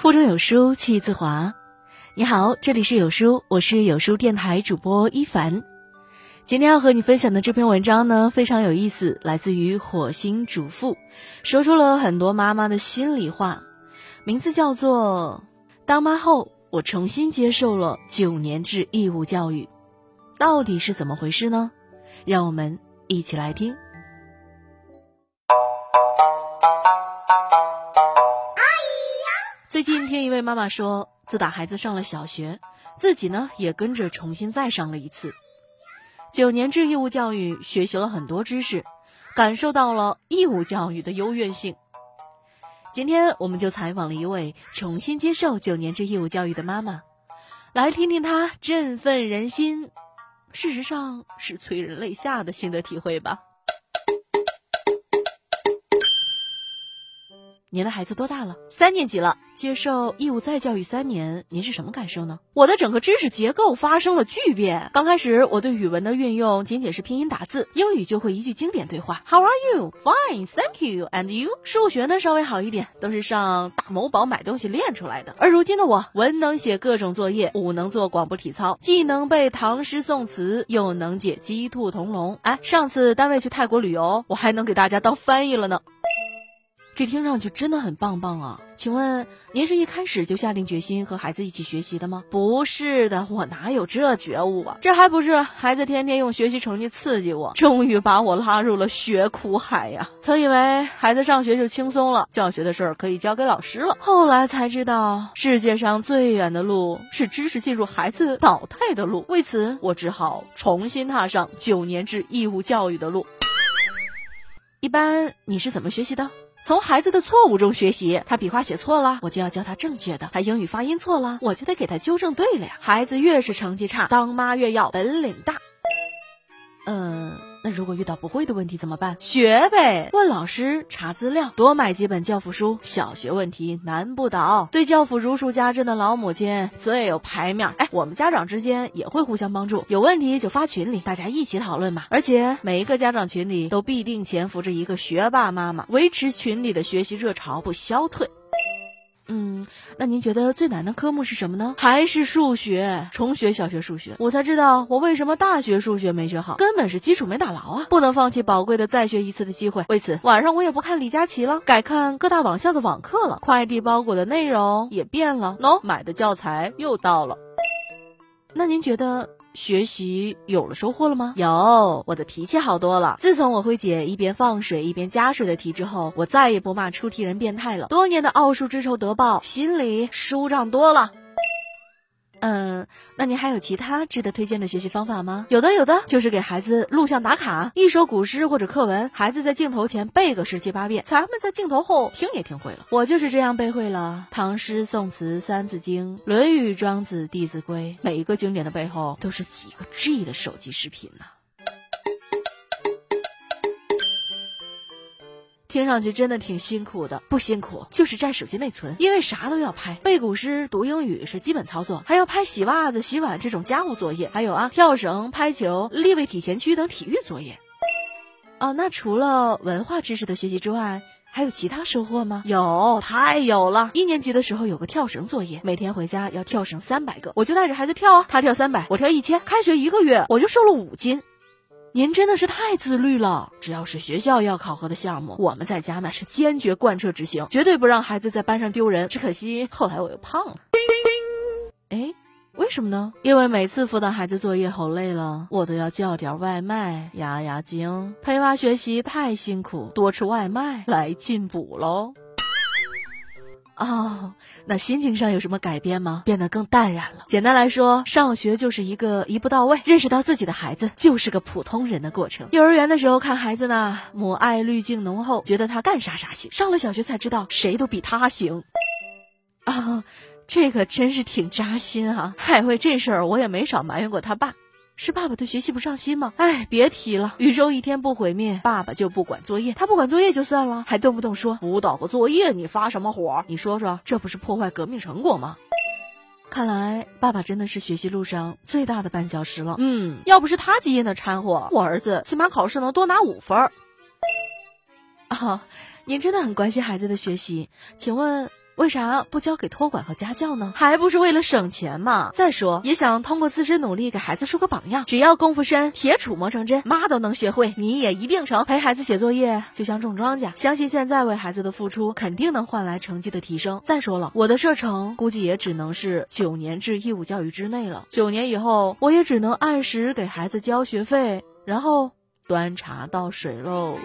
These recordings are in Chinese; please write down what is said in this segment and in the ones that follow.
腹中有书气自华。你好，这里是有书，我是有书电台主播一凡。今天要和你分享的这篇文章呢，非常有意思，来自于火星主妇，说出了很多妈妈的心里话。名字叫做《当妈后，我重新接受了九年制义务教育》，到底是怎么回事呢？让我们一起来听。最近听一位妈妈说，自打孩子上了小学，自己呢也跟着重新再上了一次九年制义务教育，学习了很多知识，感受到了义务教育的优越性。今天我们就采访了一位重新接受九年制义务教育的妈妈，来听听她振奋人心，事实上是催人泪下的心得体会吧。您的孩子多大了？三年级了。接受义务再教育三年，您是什么感受呢？我的整个知识结构发生了巨变。刚开始，我对语文的运用仅仅是拼音打字，英语就会一句经典对话：How are you? Fine, thank you. And you? 数学呢稍微好一点，都是上大某宝买东西练出来的。而如今的我，文能写各种作业，武能做广播体操，既能背唐诗宋词，又能解鸡兔同笼。哎，上次单位去泰国旅游，我还能给大家当翻译了呢。这听上去真的很棒棒啊！请问您是一开始就下定决心和孩子一起学习的吗？不是的，我哪有这觉悟啊？这还不是孩子天天用学习成绩刺激我，终于把我拉入了学苦海呀！曾以为孩子上学就轻松了，教学的事儿可以交给老师了，后来才知道世界上最远的路是知识进入孩子脑袋的路。为此，我只好重新踏上九年制义务教育的路。一般你是怎么学习的？从孩子的错误中学习，他笔画写错了，我就要教他正确的；他英语发音错了，我就得给他纠正对了呀。孩子越是成绩差，当妈越要本领大。嗯，那如果遇到不会的问题怎么办？学呗，问老师，查资料，多买几本教辅书。小学问题难不倒，对教辅如数家珍的老母亲最有排面。哎，我们家长之间也会互相帮助，有问题就发群里，大家一起讨论嘛。而且每一个家长群里都必定潜伏着一个学霸妈妈，维持群里的学习热潮不消退。嗯，那您觉得最难的科目是什么呢？还是数学？重学小学数学，我才知道我为什么大学数学没学好，根本是基础没打牢啊！不能放弃宝贵的再学一次的机会。为此，晚上我也不看李佳琦了，改看各大网校的网课了。快递包裹的内容也变了，喏，买的教材又到了。那您觉得？学习有了收获了吗？有，我的脾气好多了。自从我会解一边放水一边加水的题之后，我再也不骂出题人变态了。多年的奥数之仇得报，心里舒畅多了。嗯，那您还有其他值得推荐的学习方法吗？有的，有的，就是给孩子录像打卡，一首古诗或者课文，孩子在镜头前背个十七八遍，咱们在镜头后听也听会了。我就是这样背会了唐诗宋词三字经、论语庄子弟子规，每一个经典的背后都是几个 G 的手机视频呢。听上去真的挺辛苦的，不辛苦，就是占手机内存，因为啥都要拍，背古诗、读英语是基本操作，还要拍洗袜子、洗碗这种家务作业，还有啊，跳绳、拍球、立位体前屈等体育作业。哦，那除了文化知识的学习之外，还有其他收获吗？有，太有了！一年级的时候有个跳绳作业，每天回家要跳绳三百个，我就带着孩子跳啊，他跳三百，我跳一千，开学一个月我就瘦了五斤。您真的是太自律了！只要是学校要考核的项目，我们在家那是坚决贯彻执行，绝对不让孩子在班上丢人。只可惜后来我又胖了。哎，为什么呢？因为每次辅导孩子作业吼累了，我都要叫点外卖压压惊。陪娃学习太辛苦，多吃外卖来进补喽。哦，那心情上有什么改变吗？变得更淡然了。简单来说，上学就是一个一步到位，认识到自己的孩子就是个普通人的过程。幼儿园的时候看孩子呢，母爱滤镜浓厚，觉得他干啥啥行。上了小学才知道，谁都比他行。啊，这可真是挺扎心啊！嗨，为这事儿我也没少埋怨过他爸。是爸爸对学习不上心吗？哎，别提了，宇宙一天不毁灭，爸爸就不管作业。他不管作业就算了，还动不动说辅导个作业，你发什么火？你说说，这不是破坏革命成果吗？看来爸爸真的是学习路上最大的绊脚石了。嗯，要不是他基因的掺和，我儿子起码考试能多拿五分。啊，您真的很关心孩子的学习，请问？为啥不交给托管和家教呢？还不是为了省钱嘛！再说，也想通过自身努力给孩子树个榜样。只要功夫深，铁杵磨成针，妈都能学会，你也一定成。陪孩子写作业就像种庄稼，相信现在为孩子的付出，肯定能换来成绩的提升。再说了，我的射程估计也只能是九年制义务教育之内了。九年以后，我也只能按时给孩子交学费，然后端茶倒水喽。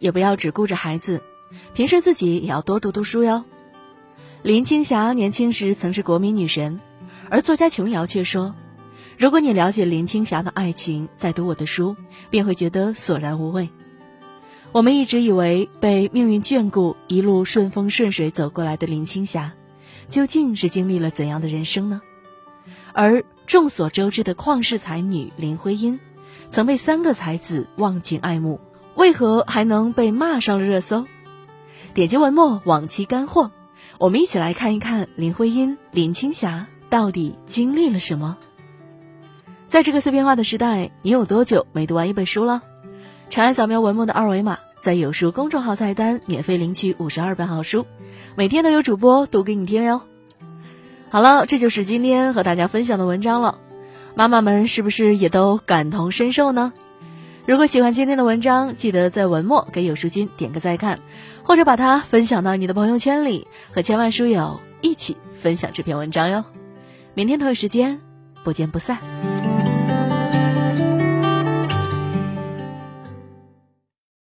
也不要只顾着孩子，平时自己也要多读读书哟。林青霞年轻时曾是国民女神，而作家琼瑶却说：“如果你了解林青霞的爱情，再读我的书，便会觉得索然无味。”我们一直以为被命运眷顾，一路顺风顺水走过来的林青霞，究竟是经历了怎样的人生呢？而众所周知的旷世才女林徽因，曾被三个才子忘情爱慕。为何还能被骂上了热搜？点击文末往期干货，我们一起来看一看林徽因、林青霞到底经历了什么。在这个碎片化的时代，你有多久没读完一本书了？长按扫描文末的二维码，在有书公众号菜单免费领取五十二本好书，每天都有主播读给你听哟。好了，这就是今天和大家分享的文章了。妈妈们是不是也都感同身受呢？如果喜欢今天的文章，记得在文末给有书君点个再看，或者把它分享到你的朋友圈里，和千万书友一起分享这篇文章哟。明天同一时间，不见不散。